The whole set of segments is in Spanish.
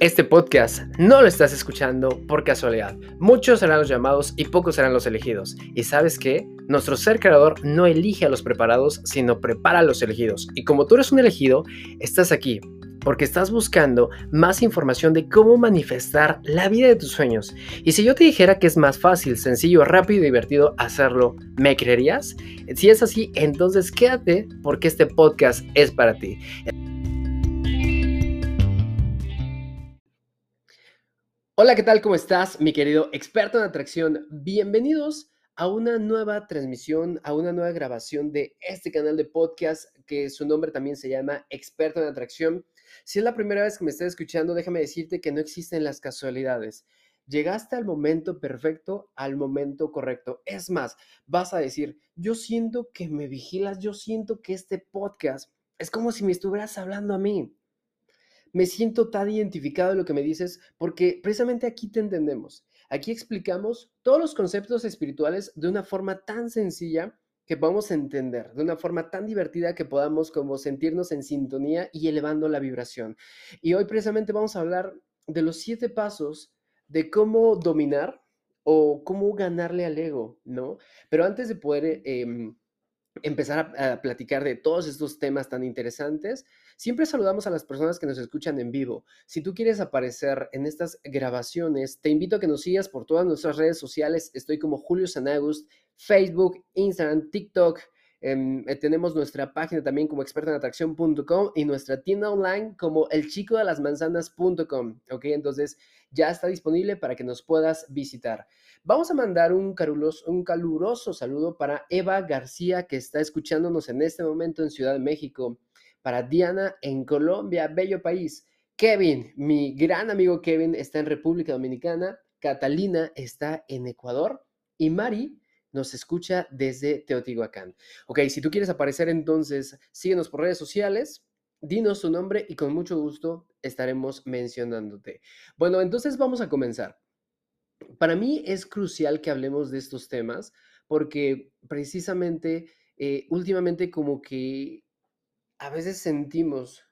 Este podcast no lo estás escuchando por casualidad. Muchos serán los llamados y pocos serán los elegidos. ¿Y sabes qué? Nuestro ser creador no elige a los preparados, sino prepara a los elegidos. Y como tú eres un elegido, estás aquí porque estás buscando más información de cómo manifestar la vida de tus sueños. Y si yo te dijera que es más fácil, sencillo, rápido y divertido hacerlo, ¿me creerías? Si es así, entonces quédate porque este podcast es para ti. Hola, ¿qué tal? ¿Cómo estás, mi querido experto en atracción? Bienvenidos a una nueva transmisión, a una nueva grabación de este canal de podcast que su nombre también se llama Experto en Atracción. Si es la primera vez que me estás escuchando, déjame decirte que no existen las casualidades. Llegaste al momento perfecto, al momento correcto. Es más, vas a decir, yo siento que me vigilas, yo siento que este podcast es como si me estuvieras hablando a mí me siento tan identificado de lo que me dices porque precisamente aquí te entendemos. Aquí explicamos todos los conceptos espirituales de una forma tan sencilla que podamos entender, de una forma tan divertida que podamos como sentirnos en sintonía y elevando la vibración. Y hoy precisamente vamos a hablar de los siete pasos de cómo dominar o cómo ganarle al ego, ¿no? Pero antes de poder em, empezar a, platicar de todos estos temas tan interesantes, siempre saludamos a las personas que nos escuchan en vivo. Si tú quieres aparecer en estas grabaciones, te invito a que nos sigas por todas nuestras redes sociales. Estoy como Julio Sanagust, Facebook, Instagram, TikTok. Em, eh, tenemos nuestra página también como expertoenatracción.com y nuestra tienda online como elchicodelasmanzanas.com. Ok, entonces ya está disponible para que nos puedas visitar. Vamos a mandar un caluroso, saludo para Eva García, que está escuchándonos en este momento en Ciudad de México. Para Diana en Colombia, bello país. Kevin, mi gran amigo Kevin, está en República Dominicana. Catalina está en Ecuador. Y Mari nos escucha desde Teotihuacán. Ok, si tú quieres aparecer entonces, síguenos por redes sociales, dinos tu nombre y con mucho gusto estaremos mencionándote. Bueno, entonces vamos a comenzar. Para mí es crucial que hablemos de estos temas porque precisamente eh, últimamente como que a veces sentimos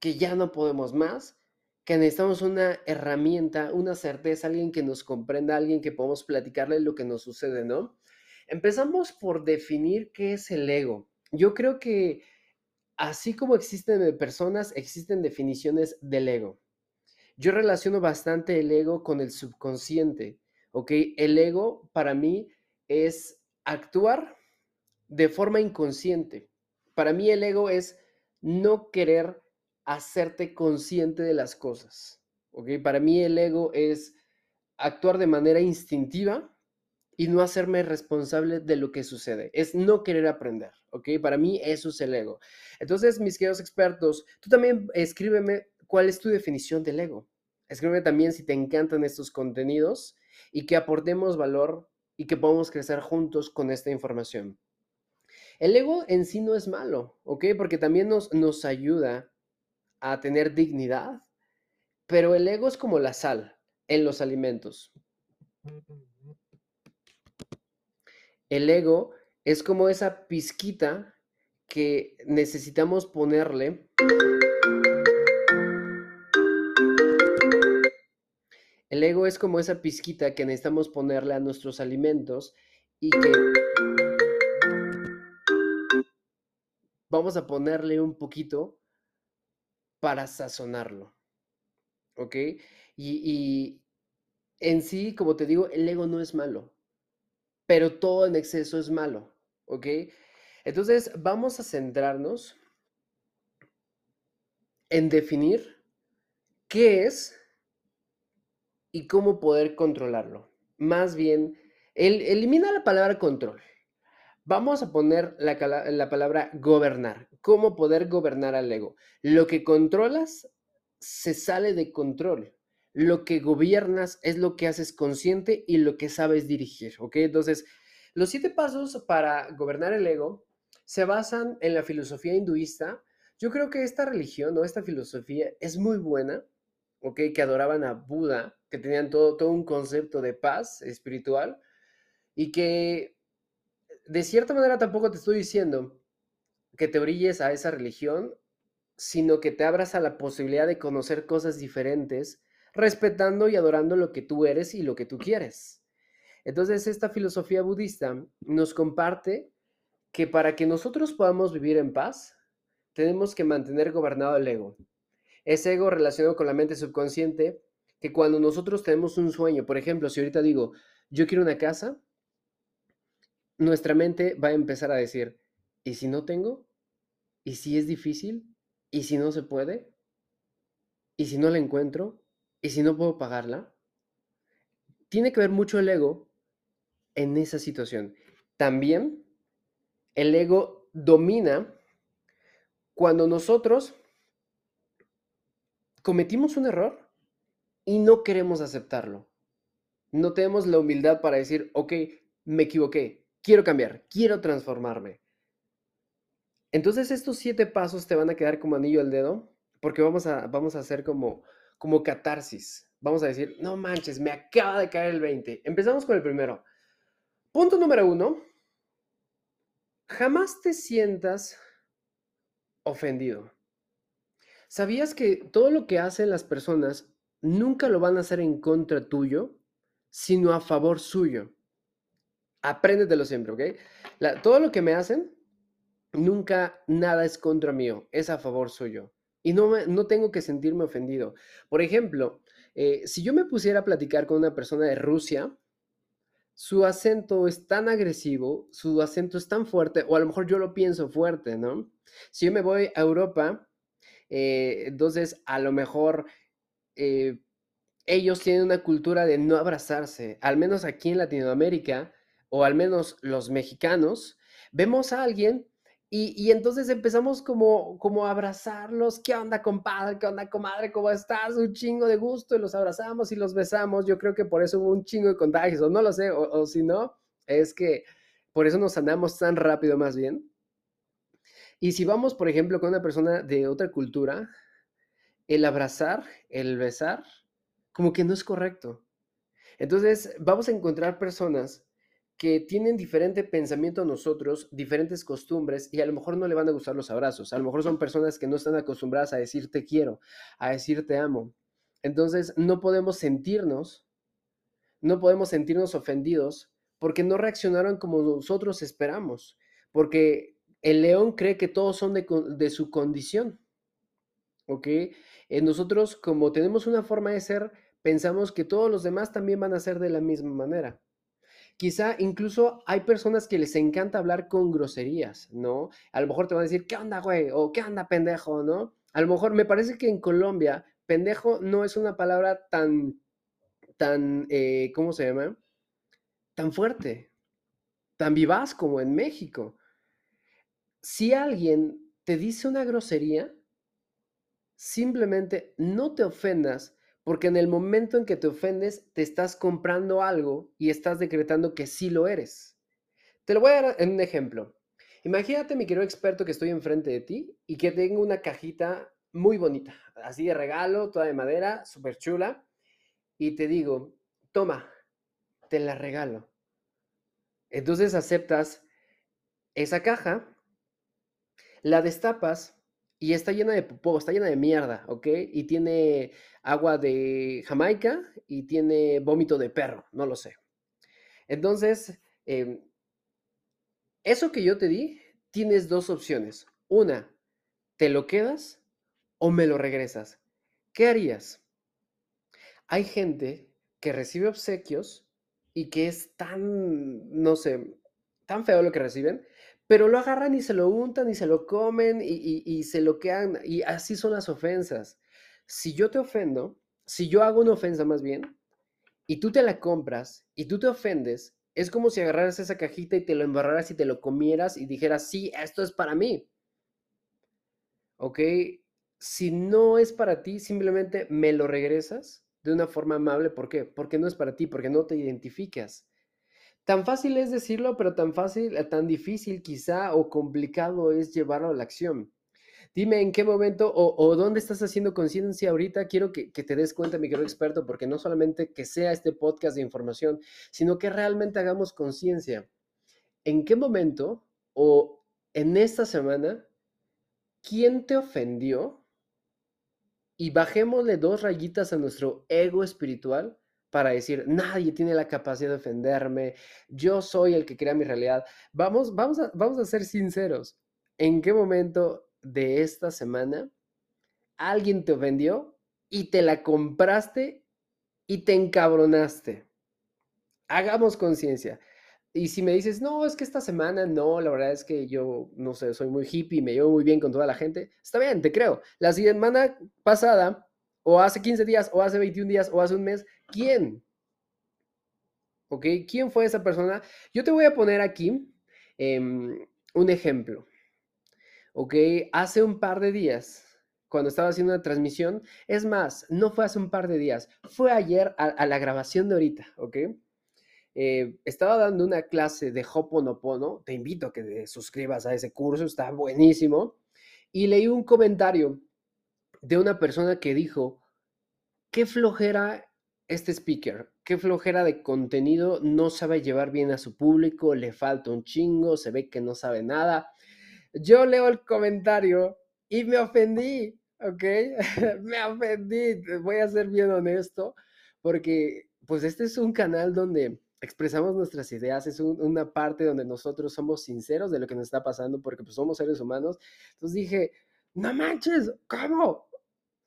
que ya no podemos más, que necesitamos una herramienta, una certeza, alguien que nos comprenda, alguien que podamos platicarle lo que nos sucede, ¿no? Empezamos por definir qué es el ego. Yo creo que así como existen personas, existen definiciones del ego. Yo relaciono bastante el ego con el subconsciente, ¿ok? El ego para mí es actuar de forma inconsciente. Para mí el ego es no querer hacerte consciente de las cosas, ¿ok? Para mí el ego es actuar de manera instintiva y no hacerme responsable de lo que sucede. Es no querer aprender, ¿ok? Para mí eso es el ego. Entonces, mis queridos expertos, tú también escríbeme cuál es tu definición del ego. Escríbeme también si te encantan estos contenidos y que aportemos valor y que podamos crecer juntos con esta información. El ego en sí no es malo, ¿ok? Porque también nos, nos ayuda a tener dignidad, pero el ego es como la sal en los alimentos. El ego es como esa pizquita que necesitamos ponerle. El ego es como esa pizquita que necesitamos ponerle a nuestros alimentos y que vamos a ponerle un poquito para sazonarlo. ¿Ok? Y, en sí, como te digo, el ego no es malo pero todo en exceso es malo, ¿ok? Entonces vamos a centrarnos en definir qué es y cómo poder controlarlo. Más bien, elimina la palabra control. Vamos a poner la, la, palabra gobernar. ¿Cómo poder gobernar al ego? Lo que controlas se sale de control lo que gobiernas es lo que haces consciente y lo que sabes dirigir, ¿ok? Entonces, los siete pasos para gobernar el ego se basan en la filosofía hinduista. Yo creo que esta religión o esta filosofía es muy buena, ¿ok? Que adoraban a Buda, que tenían todo, todo un concepto de paz espiritual y que de cierta manera tampoco te estoy diciendo que te brilles a esa religión sino que te abras a la posibilidad de conocer cosas diferentes, respetando y adorando lo que tú eres y lo que tú quieres. Entonces, esta filosofía budista nos comparte que para que nosotros podamos vivir en paz, tenemos que mantener gobernado el ego. Ese ego relacionado con la mente subconsciente, que cuando nosotros tenemos un sueño, por ejemplo, si ahorita digo, yo quiero una casa, nuestra mente va a empezar a decir, ¿y si no tengo? ¿Y si es difícil? ¿Y si no se puede? ¿Y si no la encuentro? ¿Y si no puedo pagarla? Tiene que ver mucho el ego en esa situación. También el ego domina cuando nosotros cometimos un error y no queremos aceptarlo. No tenemos la humildad para decir, ok, me equivoqué, quiero cambiar, quiero transformarme. Entonces estos siete pasos te van a quedar como anillo al dedo, porque vamos a, vamos a hacer como, como catarsis. Vamos a decir, no manches, me acaba de caer el 20. Empezamos con el primero. Punto número uno, jamás te sientas ofendido. ¿Sabías que todo lo que hacen las personas nunca lo van a hacer en contra tuyo, sino a favor suyo? Apréndetelo siempre, ¿ok? todo lo que me hacen Nunca nada es contra mío, es a favor suyo. Y no, no tengo que sentirme ofendido. Por ejemplo, eh, si yo me pusiera a platicar con una persona de Rusia, su acento es tan agresivo, su acento es tan fuerte, o a lo mejor yo lo pienso fuerte, ¿no? Si yo me voy a Europa, eh, entonces a lo mejor eh, ellos tienen una cultura de no abrazarse, al menos aquí en Latinoamérica, o al menos los mexicanos, vemos a alguien y, entonces empezamos como, como a abrazarlos. ¿Qué onda, compadre? ¿Qué onda, comadre? ¿Cómo estás? Un chingo de gusto. Y los abrazamos y los besamos. Yo creo que por eso hubo un chingo de contagios. O no lo sé. O, si no, es que por eso nos sanamos tan rápido más bien. Y si vamos, por ejemplo, con una persona de otra cultura, el abrazar, el besar, como que no es correcto. Entonces, vamos a encontrar personas que tienen diferente pensamiento a nosotros, diferentes costumbres y a lo mejor no le van a gustar los abrazos. A lo mejor son personas que no están acostumbradas a decir te quiero, a decir te amo. Entonces no podemos sentirnos, no podemos sentirnos ofendidos porque no reaccionaron como nosotros esperamos, porque el león cree que todos son de, su condición. ¿Ok? Nosotros como tenemos una forma de ser, pensamos que todos los demás también van a ser de la misma manera. Quizá incluso hay personas que les encanta hablar con groserías, ¿no? A lo mejor te van a decir, ¿qué onda, güey? O ¿qué onda, pendejo? ¿No? A lo mejor me parece que en Colombia, pendejo no es una palabra tan, tan, eh, ¿cómo se llama? Tan fuerte, tan vivaz como en México. Si alguien te dice una grosería, simplemente no te ofendas porque en el momento en que te ofendes, te estás comprando algo y estás decretando que sí lo eres. Te lo voy a dar en un ejemplo. Imagínate, mi querido experto, que estoy enfrente de ti y que tengo una cajita muy bonita, así de regalo, toda de madera, súper chula, y te digo, toma, te la regalo. Entonces aceptas esa caja, la destapas y está llena de popó, está llena de mierda, ¿ok? Y tiene agua de Jamaica y tiene vómito de perro, no lo sé. Entonces, em, eso que yo te di, tienes dos opciones. Una, te lo quedas o me lo regresas. ¿Qué harías? Hay gente que recibe obsequios y que es tan, no sé, tan feo lo que reciben, pero lo agarran y se lo untan y se lo comen y, se lo quedan, y así son las ofensas. Si yo te ofendo, si yo hago una ofensa más bien, y tú te la compras y tú te ofendes, es como si agarraras esa cajita y te lo embarraras y te lo comieras y dijeras, sí, esto es para mí. ¿Ok? Si no es para ti, simplemente me lo regresas de una forma amable. ¿Por qué? Porque no es para ti, porque no te identificas. Tan fácil es decirlo, pero tan fácil, eh, tan difícil quizá o complicado es llevarlo a la acción. Dime en qué momento o, dónde estás haciendo conciencia ahorita. Quiero que, que, te des cuenta, mi querido experto, porque no solamente que sea este podcast de información, sino que realmente hagamos conciencia. ¿En qué momento o en esta semana quién te ofendió y bajémosle dos rayitas a nuestro ego espiritual para decir, nadie tiene la capacidad de ofenderme, yo soy el que crea mi realidad. Vamos, vamos, a, vamos a ser sinceros. ¿En qué momento de esta semana alguien te ofendió y te la compraste y te encabronaste? Hagamos conciencia. Y si me dices, no, es que esta semana no, la verdad es que yo, no sé, soy muy hippie, me llevo muy bien con toda la gente, está bien, te creo. La semana pasada, o hace 15 días, o hace 21 días, o hace un mes, ¿quién? ¿Ok? ¿Quién fue esa persona? Yo te voy a poner aquí em, un ejemplo. ¿Ok? Hace un par de días, cuando estaba haciendo una transmisión, es más, no fue hace un par de días, fue ayer a, la grabación de ahorita, ¿ok? Eh, estaba dando una clase de Hoponopono, te invito a que te suscribas a ese curso, está buenísimo, y leí un comentario de una persona que dijo, qué flojera este speaker, qué flojera de contenido, no sabe llevar bien a su público, le falta un chingo, se ve que no sabe nada. Yo leo el comentario y me ofendí, ¿ok? me ofendí, voy a ser bien honesto, porque pues este es un canal donde expresamos nuestras ideas, es una parte donde nosotros somos sinceros de lo que nos está pasando porque pues somos seres humanos. Entonces dije, no manches, ¿cómo?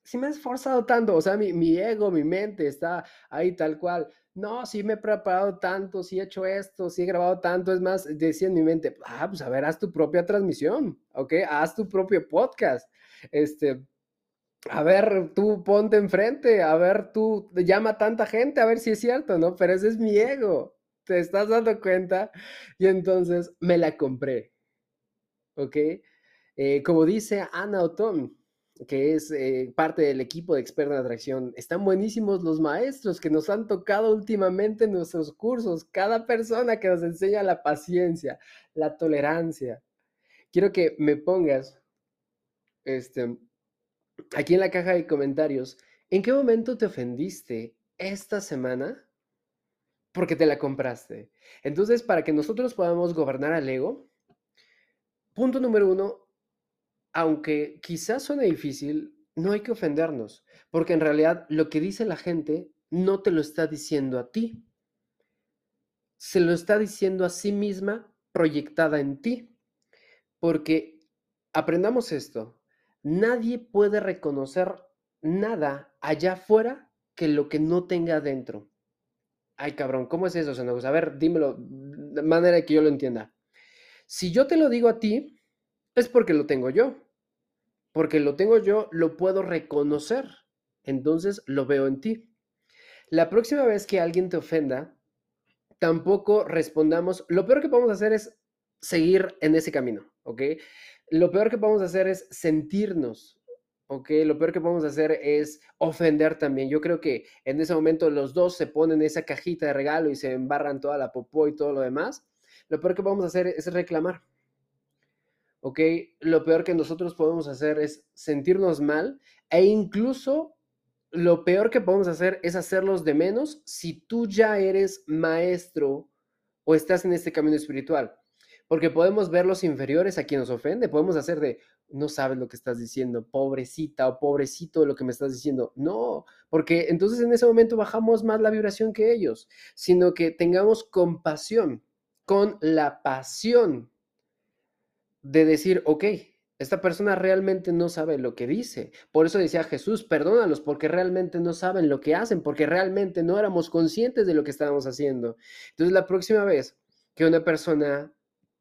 Si me he esforzado tanto, o sea, mi, mi, ego, mi mente está ahí tal cual. No, si me he preparado tanto, si he hecho esto, si he grabado tanto, es más, decía en mi mente, ah, pues a ver, haz tu propia transmisión, ¿ok? Haz tu propio podcast. Este, a ver, tú ponte enfrente, a ver, tú llama a tanta gente, a ver si es cierto, ¿no? Pero ese es mi ego, ¿te estás dando cuenta? Y entonces me la compré, ¿ok? Eh, como dice Ana Otón, que es eh, parte del equipo de experta en atracción, están buenísimos los maestros que nos han tocado últimamente en nuestros cursos, cada persona que nos enseña la paciencia, la tolerancia. Quiero que me pongas, este, aquí en la caja de comentarios, ¿en qué momento te ofendiste esta semana? Porque te la compraste. Entonces, para que nosotros podamos gobernar al ego, punto número uno, aunque quizás suene difícil, no hay que ofendernos, porque en realidad lo que dice la gente no te lo está diciendo a ti, se lo está diciendo a sí misma proyectada en ti, porque aprendamos esto, Nadie puede reconocer nada allá afuera que lo que no tenga dentro. Ay, cabrón, ¿cómo es eso, Xenobus? A ver, dímelo de manera que yo lo entienda. Si yo te lo digo a ti, es porque lo tengo yo. Porque lo tengo yo, lo puedo reconocer. Entonces lo veo en ti. La próxima vez que alguien te ofenda, tampoco respondamos. Lo peor que podemos hacer es seguir en ese camino, ¿ok? lo peor que podemos hacer es sentirnos, ¿ok? Lo peor que podemos hacer es ofender también. Yo creo que en ese momento los dos se ponen esa cajita de regalo y se embarran toda la popó y todo lo demás. Lo peor que podemos hacer es reclamar, ¿ok? Lo peor que nosotros podemos hacer es sentirnos mal e incluso lo peor que podemos hacer es hacerlos de menos si tú ya eres maestro o estás en este camino espiritual. Porque podemos ver los inferiores a quien nos ofende, podemos hacer de, no sabes lo que estás diciendo, pobrecita o pobrecito lo que me estás diciendo. No, porque entonces en ese momento bajamos más la vibración que ellos, sino que tengamos compasión con la pasión de decir, ok, esta persona realmente no sabe lo que dice. Por eso decía Jesús, perdónalos porque realmente no saben lo que hacen, porque realmente no éramos conscientes de lo que estábamos haciendo. Entonces la próxima vez que una persona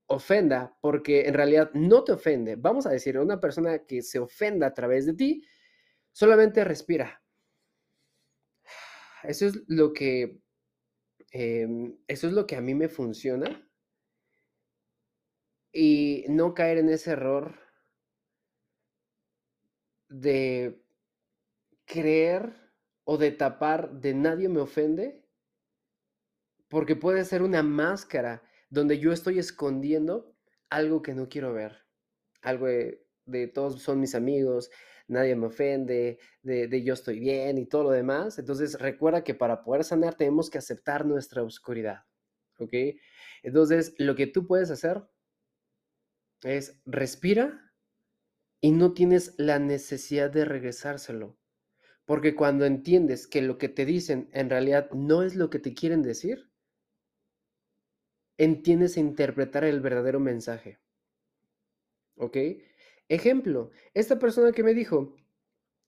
ofenda, porque en realidad no te ofende. Vamos a decir, una persona que se ofenda a través de ti, solamente respira. Eso es lo que, em, eso es lo que a mí me funciona. Y no caer en ese error de creer o de tapar de nadie me ofende, porque puede ser una máscara donde yo estoy escondiendo algo que no quiero ver, algo de, todos son mis amigos, nadie me ofende, de, yo estoy bien y todo lo demás. Entonces recuerda que para poder sanar tenemos que aceptar nuestra oscuridad, ¿ok? Entonces lo que tú puedes hacer es respira y no tienes la necesidad de regresárselo. Porque cuando entiendes que lo que te dicen en realidad no es lo que te quieren decir, entiendes a interpretar el verdadero mensaje. ¿Ok? Ejemplo, esta persona que me dijo,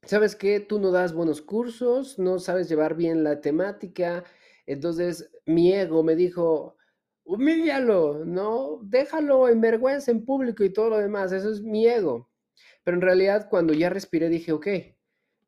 ¿sabes qué? Tú no das buenos cursos, no sabes llevar bien la temática. Entonces mi ego me dijo, humíllalo, ¿no? Déjalo en vergüenza en público y todo lo demás. Eso es mi ego. Pero en realidad cuando ya respiré dije, ok,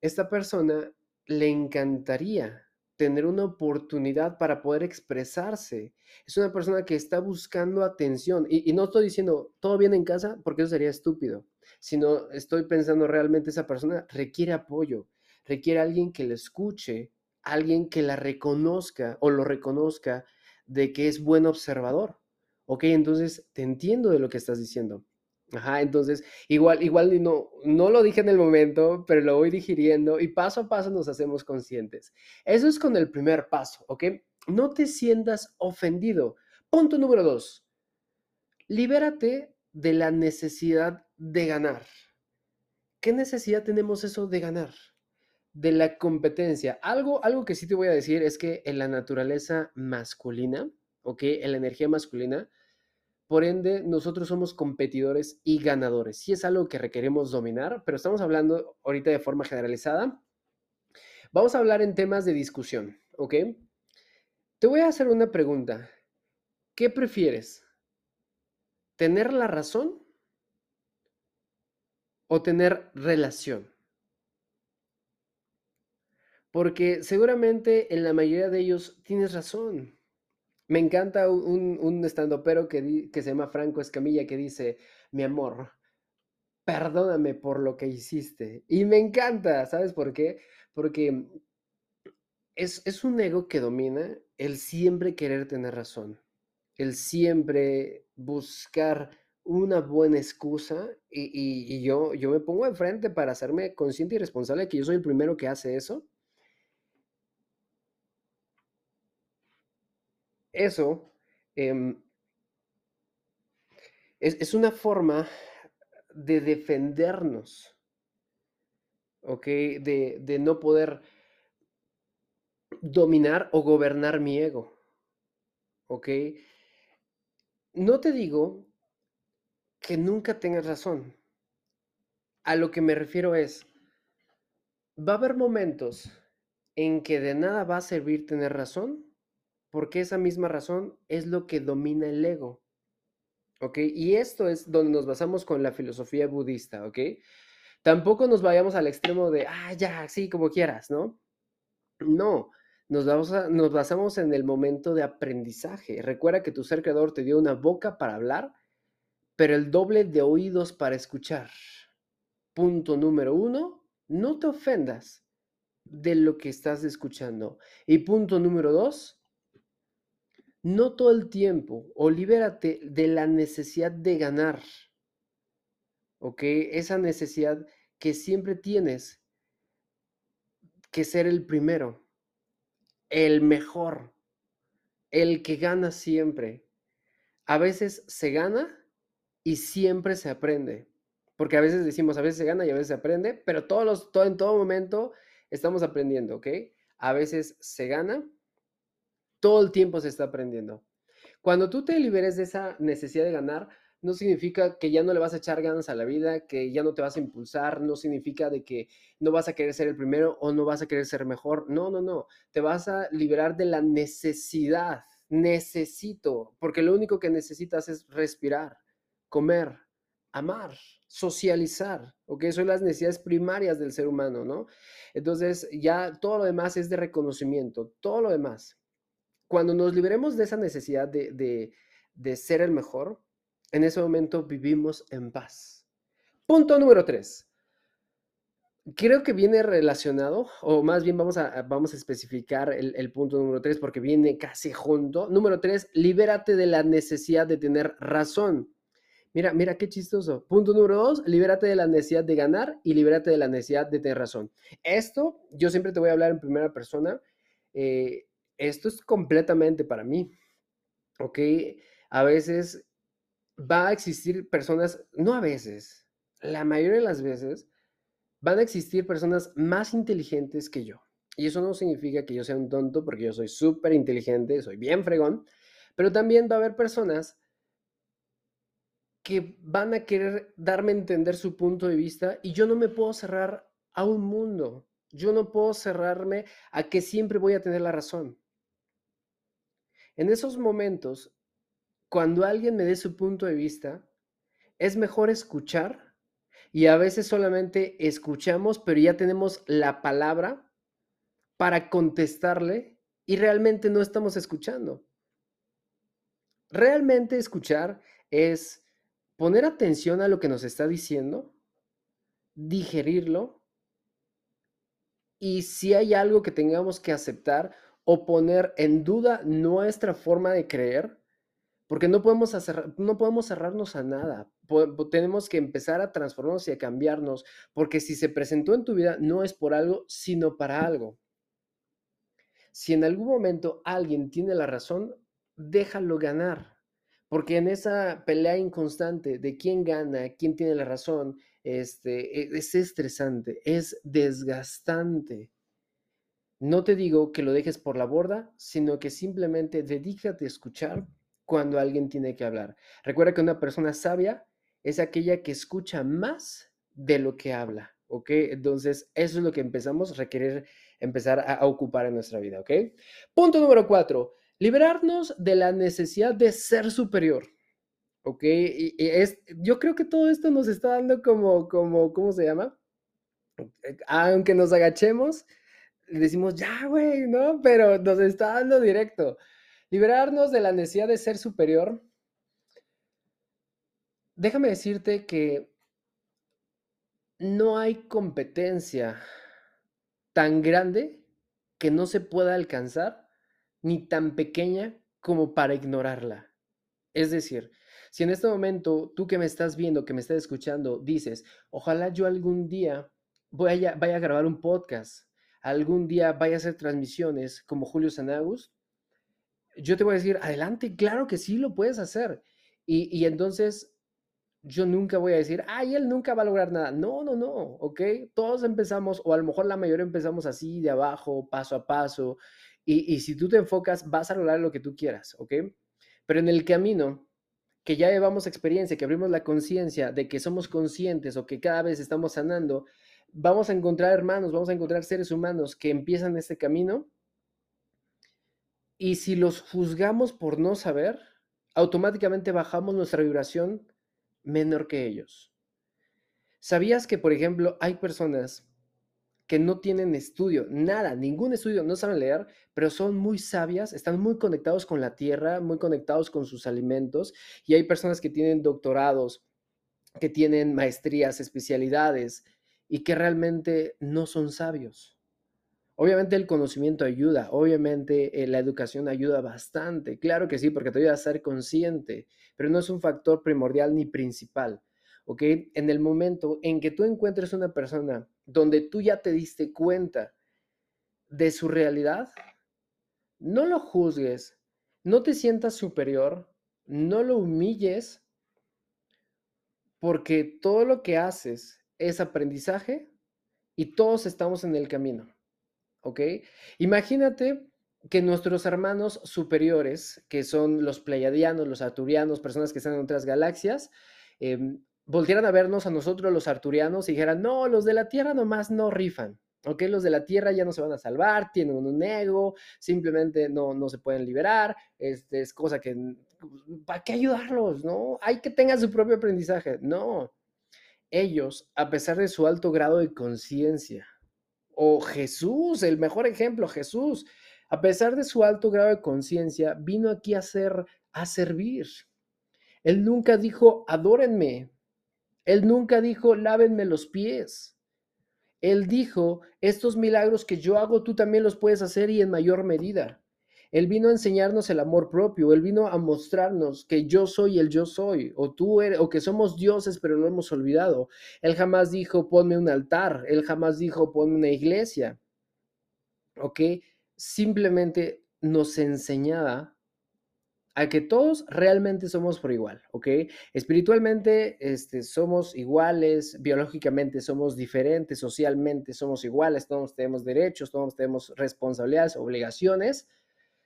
esta persona le encantaría tener una oportunidad para poder expresarse. Es una persona que está buscando atención. Y, no estoy diciendo todo bien en casa porque eso sería estúpido, sino estoy pensando realmente esa persona requiere apoyo, requiere alguien que le escuche, alguien que la reconozca o lo reconozca de que es buen observador. Ok, entonces te entiendo de lo que estás diciendo. Ajá, entonces igual, igual no, no lo dije en el momento, pero lo voy digiriendo y paso a paso nos hacemos conscientes. Eso es con el primer paso, ¿ok? No te sientas ofendido. Punto número dos. Libérate de la necesidad de ganar. ¿Qué necesidad tenemos eso de ganar? De la competencia. Algo, algo que sí te voy a decir es que en la naturaleza masculina, ¿ok? En la energía masculina, por ende, nosotros somos competidores y ganadores. Sí es algo que requerimos dominar, pero estamos hablando ahorita de forma generalizada. Vamos a hablar en temas de discusión, ¿ok? Te voy a hacer una pregunta. ¿Qué prefieres? ¿Tener la razón o tener relación? Porque seguramente en la mayoría de ellos tienes razón. Me encanta un, un estandopero que, que se llama Franco Escamilla que dice, mi amor, perdóname por lo que hiciste. Y me encanta, ¿sabes por qué? Porque es, es un ego que domina el siempre querer tener razón, el siempre buscar una buena excusa y, y, yo, yo me pongo enfrente para hacerme consciente y responsable de que yo soy el primero que hace eso eso em, es, una forma de defendernos, ¿ok? De, de no poder dominar o gobernar mi ego, ¿ok? No te digo que nunca tengas razón. A lo que me refiero es, va a haber momentos en que de nada va a servir tener razón porque esa misma razón es lo que domina el ego. ¿Ok? Y esto es donde nos basamos con la filosofía budista, ¿ok? Tampoco nos vayamos al extremo de, ah, ya, sí, como quieras, ¿no? No, nos, nos basamos en el momento de aprendizaje. Recuerda que tu ser creador te dio una boca para hablar, pero el doble de oídos para escuchar. Punto número uno, no te ofendas de lo que estás escuchando. Y punto número dos, no todo el tiempo, o libérate de la necesidad de ganar, ¿ok? Esa necesidad que siempre tienes que ser el primero, el mejor, el que gana siempre. A veces se gana y siempre se aprende, porque a veces decimos, a veces se gana y a veces se aprende, pero todos los, en todo momento estamos aprendiendo, ¿ok? A veces se gana todo el tiempo se está aprendiendo. Cuando tú te liberes de esa necesidad de ganar, no significa que ya no le vas a echar ganas a la vida, que ya no te vas a impulsar, no significa de que no vas a querer ser el primero o no vas a querer ser mejor. No, no, no. Te vas a liberar de la necesidad. Necesito, porque lo único que necesitas es respirar, comer, amar, socializar, ¿ok? Son las necesidades primarias del ser humano, ¿no? Entonces ya todo lo demás es de reconocimiento, todo lo demás. Cuando nos liberemos de esa necesidad de, ser el mejor, en ese momento vivimos en paz. Punto número tres. Creo que viene relacionado, o más bien vamos a, vamos a especificar el, el, punto número tres porque viene casi junto. Número tres, libérate de la necesidad de tener razón. Mira, mira qué chistoso. Punto número dos, libérate de la necesidad de ganar y libérate de la necesidad de tener razón. Esto yo siempre te voy a hablar en primera persona. Eh, esto es completamente para mí, ¿ok? A veces va a existir personas, no a veces, la mayoría de las veces van a existir personas más inteligentes que yo. Y eso no significa que yo sea un tonto, porque yo soy súper inteligente, soy bien fregón, pero también va a haber personas que van a querer darme a entender su punto de vista y yo no me puedo cerrar a un mundo. Yo no puedo cerrarme a que siempre voy a tener la razón. En esos momentos, cuando alguien me dé su punto de vista, es mejor escuchar y a veces solamente escuchamos, pero ya tenemos la palabra para contestarle y realmente no estamos escuchando. Realmente escuchar es poner atención a lo que nos está diciendo, digerirlo y si hay algo que tengamos que aceptar o poner en duda nuestra forma de creer, porque no podemos, hacer, no podemos cerrarnos a nada. tenemos que empezar a transformarnos y a cambiarnos, porque si se presentó en tu vida no es por algo, sino para algo. Si en algún momento alguien tiene la razón, déjalo ganar, porque en esa pelea inconstante de quién gana, quién tiene la razón, este, e, es estresante, es desgastante. No te digo que lo dejes por la borda, sino que simplemente dedícate a escuchar cuando alguien tiene que hablar. Recuerda que una persona sabia es aquella que escucha más de lo que habla, ¿ok? Entonces, eso es lo que empezamos a requerir empezar a, ocupar en nuestra vida, ¿ok? Punto número cuatro, liberarnos de la necesidad de ser superior. ¿ok? Yo creo que todo esto nos está dando como, como, ¿cómo se llama? Eh, aunque nos agachemos, decimos, ya, güey, ¿no? Pero nos está dando directo. Liberarnos de la necesidad de ser superior. Déjame decirte que no hay competencia tan grande que no se pueda alcanzar, ni tan pequeña como para ignorarla. Es decir, si en este momento tú que me estás viendo, que me estás escuchando, dices, ojalá yo algún día vaya, vaya a grabar un podcast, algún día vaya a hacer transmisiones como Julio Sanagus, yo te voy a decir, adelante, claro que sí lo puedes hacer. Y, y entonces yo nunca voy a decir, ay, él nunca va a lograr nada. No, no, no, ¿ok? Todos empezamos, o a lo mejor la mayoría empezamos así, de abajo, paso a paso, y, y si tú te enfocas, vas a lograr lo que tú quieras, ¿ok? Pero en el camino, que ya llevamos experiencia, que abrimos la conciencia de que somos conscientes o que cada vez estamos sanando, vamos a encontrar hermanos, vamos a encontrar seres humanos que empiezan este camino. Y si los juzgamos por no saber, automáticamente bajamos nuestra vibración menor que ellos. ¿Sabías que, por ejemplo, hay personas que no tienen estudio, nada, ningún estudio, no saben leer, pero son muy sabias, están muy conectados con la tierra, muy conectados con sus alimentos, y hay personas que tienen doctorados, que tienen maestrías, especialidades, y que realmente no son sabios. Obviamente el conocimiento ayuda, obviamente eh, la educación ayuda bastante, claro que sí, porque te ayuda a ser consciente, pero no es un factor primordial ni principal, ¿ok? En el momento en que tú encuentres una persona donde tú ya te diste cuenta de su realidad, no lo juzgues, no te sientas superior, no lo humilles, porque todo lo que haces es aprendizaje y todos estamos en el camino. ¿ok? Imagínate que nuestros hermanos superiores, que son los pleiadianos, los arturianos, personas que están en otras galaxias, em, volvieran a vernos a nosotros los arturianos y dijeran, no, los de la Tierra nomás no rifan, ¿ok? Los de la Tierra ya no se van a salvar, tienen un ego, simplemente no, no se pueden liberar, este, es cosa que, ¿para qué ayudarlos, no? Hay que tengan su propio aprendizaje, no. Ellos, a pesar de su alto grado de conciencia, o Jesús, el mejor ejemplo, Jesús, a pesar de su alto grado de conciencia, vino aquí a ser, a servir. Él nunca dijo, adórenme. Él nunca dijo, lávenme los pies. Él dijo, estos milagros que yo hago, tú también los puedes hacer y en mayor medida. Él vino a enseñarnos el amor propio, Él vino a mostrarnos que yo soy el yo soy, o tú eres, o que somos dioses, pero lo hemos olvidado. Él jamás dijo, ponme un altar, Él jamás dijo, ponme una iglesia. ¿Ok? Simplemente nos enseñaba a que todos realmente somos por igual, ¿ok? Espiritualmente este, somos iguales, biológicamente somos diferentes, socialmente somos iguales, todos tenemos derechos, todos tenemos responsabilidades, obligaciones.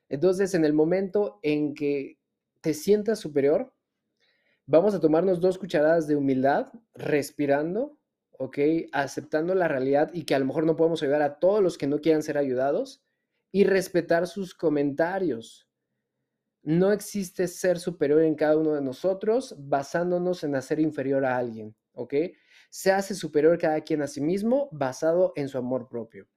Entonces, en el momento en que te sientas superior, vamos a tomarnos dos cucharadas de humildad, respirando, ¿ok? Aceptando la realidad y que a lo mejor no podemos ayudar a todos los que no quieran ser ayudados y respetar sus comentarios no existe ser superior en cada uno de nosotros basándonos en hacer inferior a alguien, ¿ok? Se hace superior cada quien a sí mismo basado en su amor propio.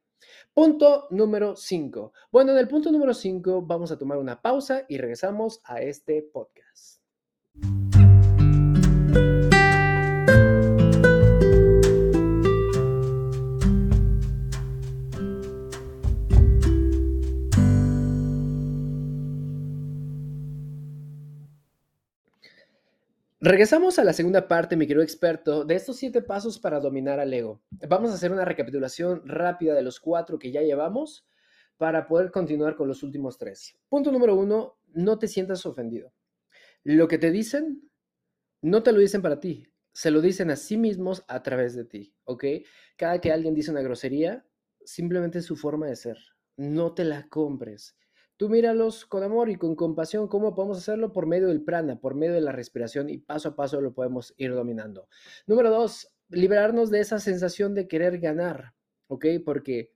Punto número 5. Bueno, en el punto número 5 vamos a tomar una pausa y regresamos a este podcast. Regresamos a la segunda parte, mi querido experto, de estos siete pasos para dominar al ego. Vamos a hacer una recapitulación rápida de los cuatro que ya llevamos para poder continuar con los últimos tres. Punto número uno, no te sientas ofendido. Lo que te dicen, no te lo dicen para ti, se lo dicen a sí mismos a través de ti, ¿ok? Cada que alguien dice una grosería, simplemente es su forma de ser. No te la compres. Tú míralos con amor y con compasión. ¿Cómo podemos hacerlo? Por medio del prana, por medio de la respiración y paso a paso lo podemos ir dominando. Número dos, liberarnos de esa sensación de querer ganar, ¿ok? Porque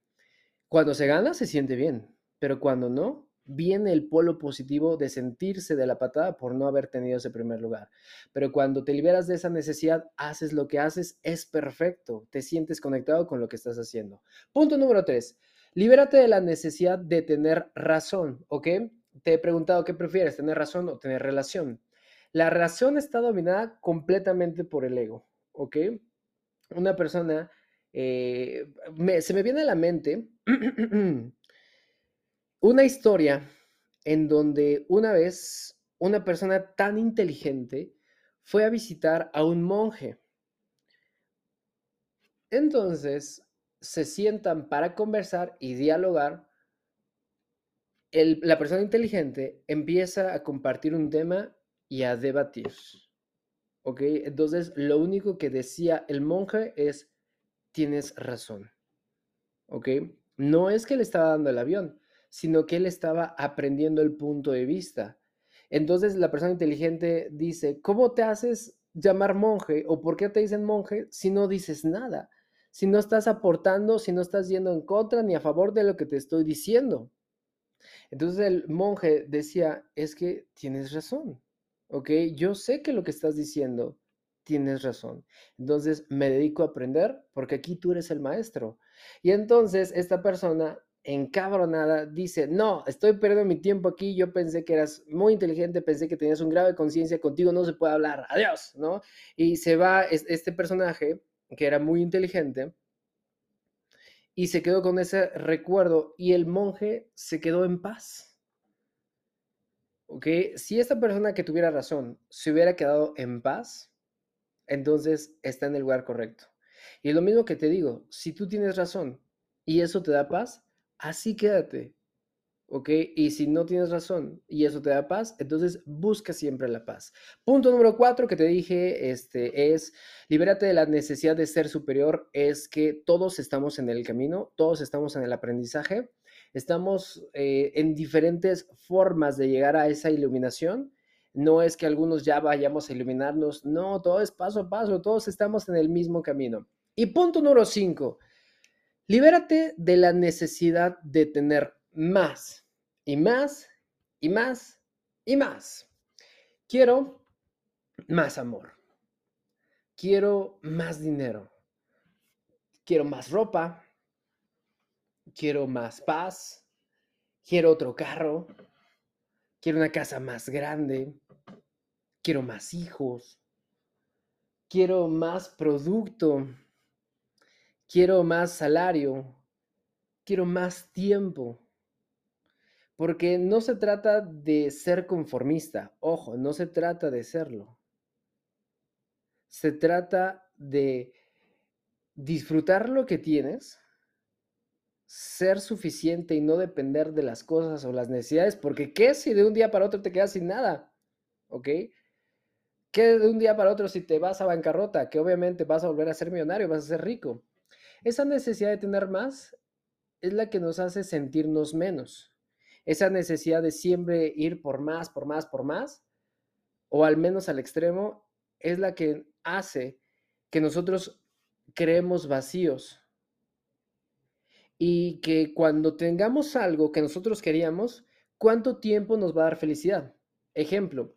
cuando se gana se siente bien, pero cuando no, viene el polo positivo de sentirse de la patada por no haber tenido ese primer lugar. Pero cuando te liberas de esa necesidad, haces lo que haces, es perfecto, te sientes conectado con lo que estás haciendo. Punto número tres, Libérate de la necesidad de tener razón, ¿ok? Te he preguntado qué prefieres, tener razón o tener relación. La razón está dominada completamente por el ego, ¿ok? Una persona, eh, se me viene a la mente una historia en donde una vez una persona tan inteligente fue a visitar a un monje. Entonces, se sientan para conversar y dialogar, la persona inteligente empieza a compartir un tema y a debatir. ¿Ok? Entonces, lo único que decía el monje es, tienes razón. ¿Ok? No es que le estaba dando el avión, sino que él estaba aprendiendo el punto de vista. Entonces, la persona inteligente dice, ¿cómo te haces llamar monje o por qué te dicen monje si no dices nada? Si no estás aportando, si no estás yendo en contra ni a favor de lo que te estoy diciendo? Entonces el monje decía, es que tienes razón, ¿ok? Yo sé que lo que estás diciendo, tienes razón. Entonces me dedico a aprender porque aquí tú eres el maestro. Y entonces esta persona encabronada dice, no, estoy perdiendo mi tiempo aquí, yo pensé que eras muy inteligente, pensé que tenías un grado de conciencia, contigo no se puede hablar, adiós, ¿no? Y se va este personaje que era muy inteligente, y se quedó con ese recuerdo y el monje se quedó en paz. ¿Ok? Si esta persona que tuviera razón se hubiera quedado en paz, entonces está en el lugar correcto. Y lo mismo que te digo, si tú tienes razón y eso te da paz, así quédate. ¿Ok? Y si no tienes razón y eso te da paz, entonces busca siempre la paz. Punto número cuatro que te dije este, es, libérate de la necesidad de ser superior, es que todos estamos en el camino, todos estamos en el aprendizaje, estamos eh, en diferentes formas de llegar a esa iluminación. No es que algunos ya vayamos a iluminarnos, no, todo es paso a paso, todos estamos en el mismo camino. Y punto número cinco, libérate de la necesidad de tener más y más y más y más. Quiero más amor. Quiero más dinero. Quiero más ropa. Quiero más paz. Quiero otro carro. Quiero una casa más grande. Quiero más hijos. Quiero más producto. Quiero más salario. Quiero más tiempo. Porque no se trata de ser conformista, ojo, no se trata de serlo. Se trata de disfrutar lo que tienes ser suficiente y no depender de las cosas o las necesidades, porque ¿qué si de un día para otro te quedas sin nada? ¿Ok? ¿Qué de un día para otro si te vas a bancarrota? Que obviamente vas a volver a ser millonario, vas a ser rico. Esa necesidad de tener más es la que nos hace sentirnos menos. Esa necesidad de siempre ir por más, por más, por más, o al menos al extremo, es la que hace que nosotros creemos vacíos. Y que cuando tengamos algo que nosotros queríamos, ¿cuánto tiempo nos va a dar felicidad? Ejemplo,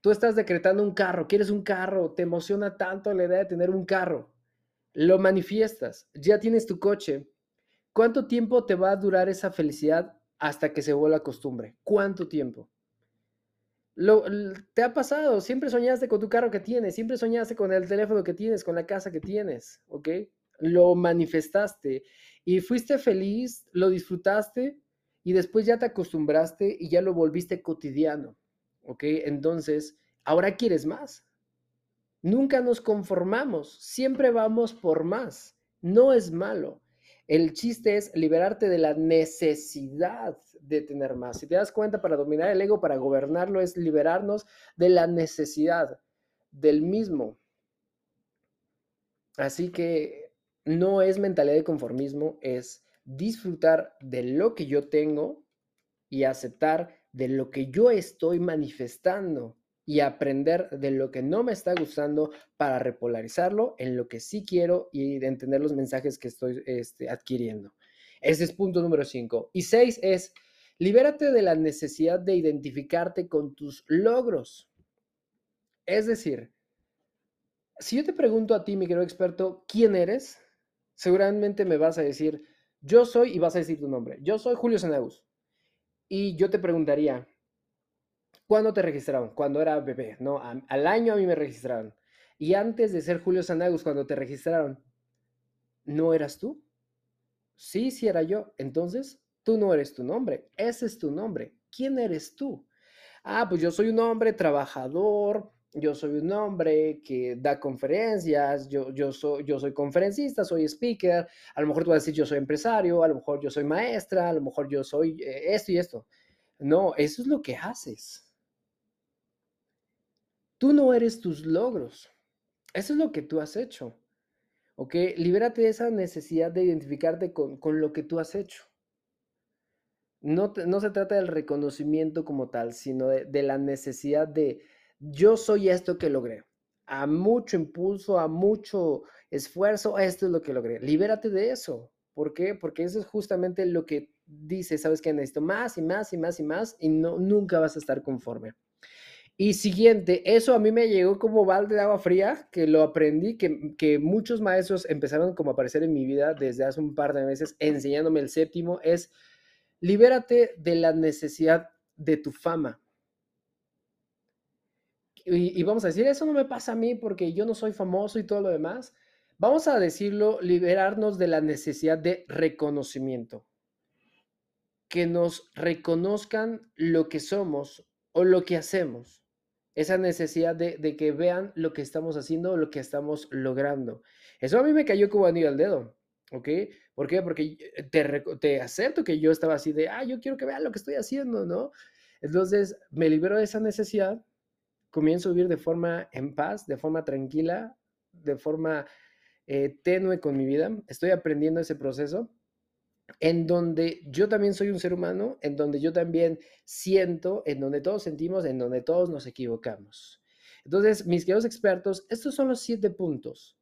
tú estás decretando un carro, quieres un carro, te emociona tanto la idea de tener un carro, lo manifiestas, ya tienes tu coche, ¿Cuánto tiempo te va a durar esa felicidad hasta que se vuelva costumbre? ¿Cuánto tiempo? Lo, te ha pasado, siempre soñaste con tu carro que tienes, siempre soñaste con el teléfono que tienes, con la casa que tienes, ¿ok? Lo manifestaste y fuiste feliz, lo disfrutaste y después ya te acostumbraste y ya lo volviste cotidiano, ¿ok? Entonces, ahora quieres más. Nunca nos conformamos, siempre vamos por más. No es malo. El chiste es liberarte de la necesidad de tener más. Si te das cuenta, para dominar el ego, para gobernarlo, es liberarnos de la necesidad del mismo. Así que no es mentalidad de conformismo, es disfrutar de lo que yo tengo y aceptar de lo que yo estoy manifestando y aprender de lo que no me está gustando para repolarizarlo en lo que sí quiero y entender los mensajes que estoy este, adquiriendo. Ese es punto número 5. Y 6 es, libérate de la necesidad de identificarte con tus logros. Es decir, si yo te pregunto a ti, mi querido experto, ¿quién eres? Seguramente me vas a decir, yo soy, y vas a decir tu nombre, yo soy Julio Sanagus. Y yo te preguntaría, ¿Cuándo te registraron? Cuando era bebé, ¿no? al año a mí me registraron. Y antes de ser Julio Sanagus, cuando te registraron, ¿no eras tú? Sí, sí era yo. Entonces, tú no eres tu nombre. Ese es tu nombre. ¿Quién eres tú? Ah, pues yo soy un hombre trabajador, yo soy un hombre que da conferencias, yo, yo, soy, yo soy conferencista, soy speaker, a lo mejor tú vas a decir yo soy empresario, a lo mejor yo soy maestra, a lo mejor yo soy eh, esto y esto. No, eso es lo que haces. Tú no eres tus logros. Eso es lo que tú has hecho. ¿Ok? Libérate de esa necesidad de identificarte con, lo que tú has hecho. No, no, se trata del reconocimiento como tal, sino de, de la necesidad de yo soy esto que logré. A mucho impulso, a mucho esfuerzo, esto es lo que logré. Libérate de eso. ¿Por qué? Porque eso es justamente lo que dice, sabes que necesito más y más y más y más y no, nunca vas a estar conforme. Y siguiente, eso a mí me llegó como balde de agua fría, que lo aprendí, que, que, muchos maestros empezaron como a aparecer en mi vida desde hace un par de meses, enseñándome el séptimo, es libérate de la necesidad de tu fama. Y, y, vamos a decir, eso no me pasa a mí porque yo no soy famoso y todo lo demás. Vamos a decirlo, liberarnos de la necesidad de reconocimiento. Que nos reconozcan lo que somos o lo que hacemos esa necesidad de, que vean lo que estamos haciendo, lo que estamos logrando. Eso a mí me cayó como anillo al dedo, ¿ok? ¿Por qué? Porque te, te acepto que yo estaba así de, ah, yo quiero que vean lo que estoy haciendo, ¿no? Entonces me libero de esa necesidad, comienzo a vivir de forma en paz, de forma tranquila, de forma eh, tenue con mi vida. Estoy aprendiendo ese proceso en donde yo también soy un ser humano, en donde yo también siento, en donde todos sentimos, en donde todos nos equivocamos. Entonces, mis queridos expertos, estos son los siete puntos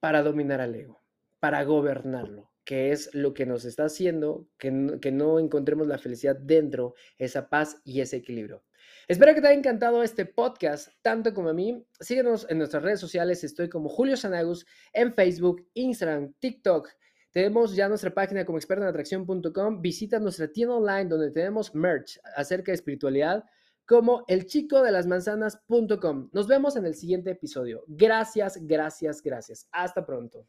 para dominar al ego, para gobernarlo, que es lo que nos está haciendo que no, que no encontremos la felicidad dentro, esa paz y ese equilibrio. Espero que te haya encantado este podcast, tanto como a mí. Síguenos en nuestras redes sociales. Estoy como Julio Sanagus en Facebook, Instagram, TikTok. Tenemos ya nuestra página como expertoenatracción.com. Visita nuestra tienda online donde tenemos merch acerca de espiritualidad como el chico de las manzanas.com. Nos vemos en el siguiente episodio. Gracias, gracias, gracias. Hasta pronto.